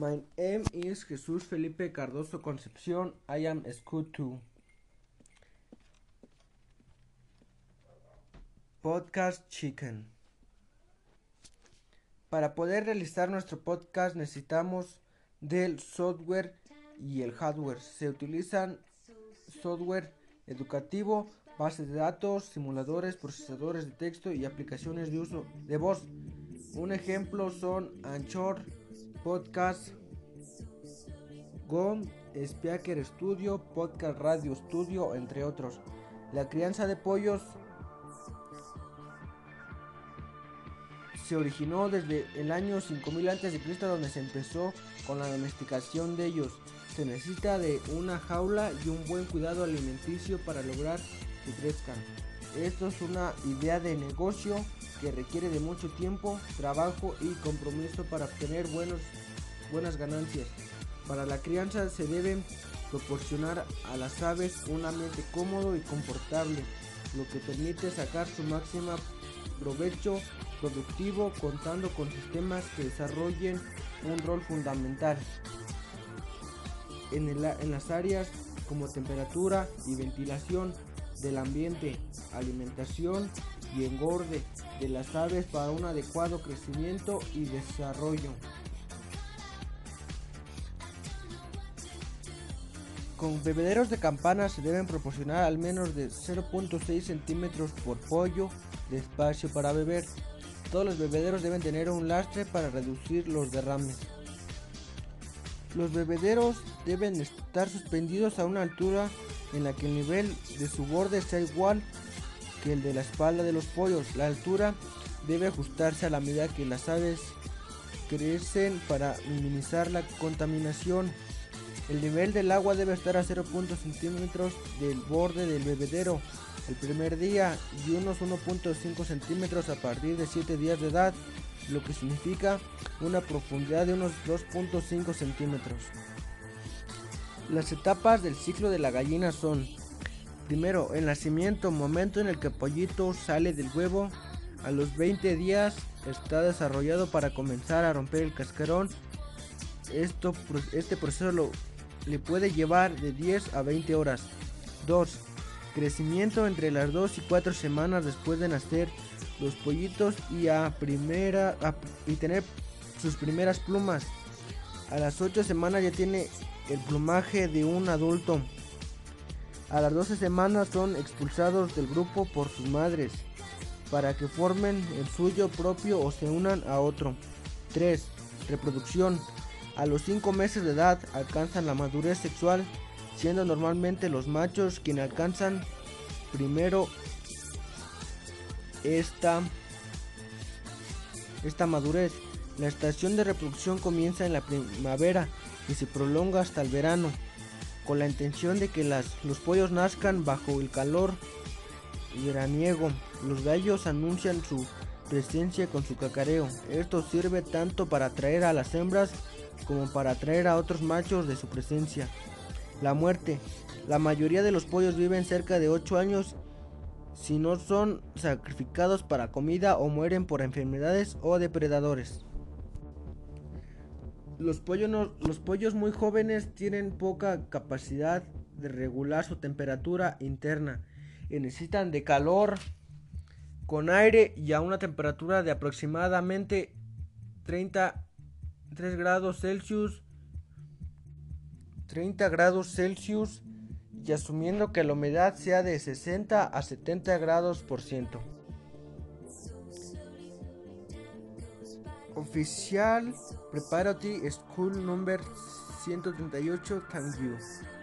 My name is Jesús Felipe Cardoso Concepción. I am school to Podcast Chicken. Para poder realizar nuestro podcast necesitamos del software y el hardware. Se utilizan software educativo, bases de datos, simuladores, procesadores de texto y aplicaciones de uso de voz. Un ejemplo son Anchor, Podcast, GOM, Speaker Studio, Podcast Radio Studio, entre otros. La crianza de pollos se originó desde el año 5000 a.C. donde se empezó con la domesticación de ellos. Se necesita de una jaula y un buen cuidado alimenticio para lograr que crezcan. Esto es una idea de negocio que requiere de mucho tiempo, trabajo y compromiso para obtener buenos, buenas ganancias. Para la crianza se debe proporcionar a las aves un ambiente cómodo y confortable, lo que permite sacar su máxima provecho productivo contando con sistemas que desarrollen un rol fundamental en, en las áreas como temperatura y ventilación del ambiente, alimentación y engorde de las aves para un adecuado crecimiento y desarrollo. Con bebederos de campana se deben proporcionar al menos de 0.6 centímetros por pollo de espacio para beber. Todos los bebederos deben tener un lastre para reducir los derrames. Los bebederos deben estar suspendidos a una altura en la que el nivel de su borde sea igual que el de la espalda de los pollos. La altura debe ajustarse a la medida que las aves crecen para minimizar la contaminación. El nivel del agua debe estar a 0.5 centímetros del borde del bebedero el primer día y unos 1.5 centímetros a partir de 7 días de edad, lo que significa una profundidad de unos 2.5 centímetros. Las etapas del ciclo de la gallina son Primero, el nacimiento, momento en el que pollito sale del huevo. A los 20 días está desarrollado para comenzar a romper el cascarón. Esto, este proceso lo, le puede llevar de 10 a 20 horas. 2. Crecimiento entre las 2 y 4 semanas después de nacer los pollitos y, a primera, y tener sus primeras plumas. A las 8 semanas ya tiene el plumaje de un adulto. A las 12 semanas son expulsados del grupo por sus madres para que formen el suyo propio o se unan a otro. 3. Reproducción. A los 5 meses de edad alcanzan la madurez sexual, siendo normalmente los machos quienes alcanzan primero esta, esta madurez. La estación de reproducción comienza en la primavera y se prolonga hasta el verano, con la intención de que las, los pollos nazcan bajo el calor veraniego. Los gallos anuncian su presencia con su cacareo. Esto sirve tanto para atraer a las hembras como para atraer a otros machos de su presencia. La muerte. La mayoría de los pollos viven cerca de 8 años si no son sacrificados para comida o mueren por enfermedades o depredadores. Los pollos, los pollos muy jóvenes tienen poca capacidad de regular su temperatura interna y necesitan de calor con aire y a una temperatura de aproximadamente 33 grados Celsius 30 grados Celsius y asumiendo que la humedad sea de 60 a 70 grados por ciento. Oficial Preparatory School Number 138, thank you.